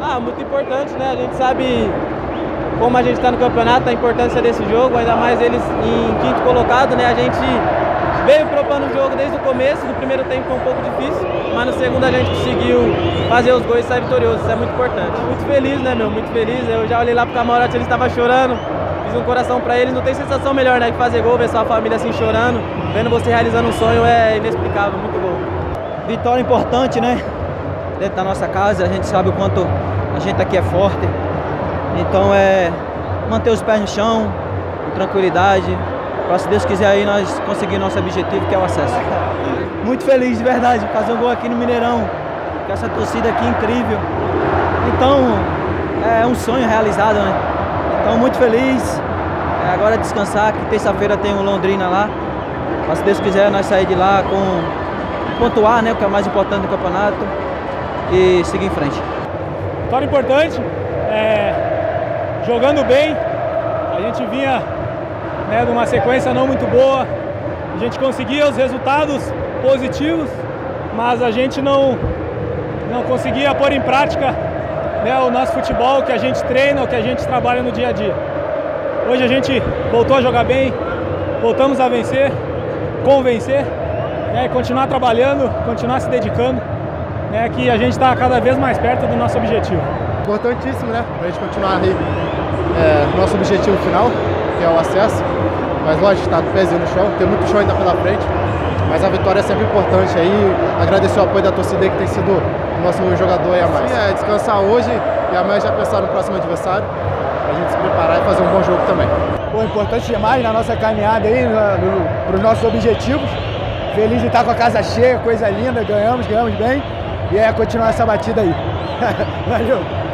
Ah, muito importante, né? A gente sabe como a gente está no campeonato, a importância desse jogo, ainda mais eles em quinto colocado, né? A gente veio propondo o jogo desde o começo, no primeiro tempo foi um pouco difícil, mas no segundo a gente conseguiu fazer os gols e sair vitorioso, isso é muito importante. Muito feliz, né, meu? Muito feliz. Eu já olhei lá pro camarote, ele estava chorando, fiz um coração para eles. Não tem sensação melhor, né, que fazer gol, ver sua família assim chorando, vendo você realizando um sonho é inexplicável, muito bom. Vitória importante, né? Dentro da nossa casa, a gente sabe o quanto a gente aqui é forte. Então é manter os pés no chão, com tranquilidade, para se Deus quiser aí nós conseguir nosso objetivo, que é o acesso. Muito feliz de verdade, fazer um gol aqui no Mineirão, com essa torcida aqui incrível. Então é um sonho realizado, né? Então muito feliz. É, agora é descansar, que terça-feira tem o Londrina lá. Mas se Deus quiser nós sair de lá com pontuar, né? O que é o mais importante do campeonato e seguir em frente. Vitória importante, é, jogando bem, a gente vinha né, de uma sequência não muito boa, a gente conseguia os resultados positivos, mas a gente não, não conseguia pôr em prática né, o nosso futebol, que a gente treina, o que a gente trabalha no dia a dia. Hoje a gente voltou a jogar bem, voltamos a vencer, convencer, né, continuar trabalhando, continuar se dedicando, né, que a gente está cada vez mais perto do nosso objetivo. Importantíssimo, né? Para a gente continuar aí é, nosso objetivo final, que é o acesso. Mas lógico, está do pezinho no chão, tem muito chão ainda pela frente. Mas a vitória é sempre importante aí. Agradecer o apoio da torcida aí, que tem sido o nosso jogador aí a mais. Sim, é descansar hoje e amanhã já pensar no próximo adversário. Pra gente se preparar e fazer um bom jogo também. Pô, importante demais na nossa caminhada aí, para os nossos objetivos. Feliz de estar com a casa cheia, coisa linda, ganhamos, ganhamos bem. E é continuar essa batida aí. Valeu!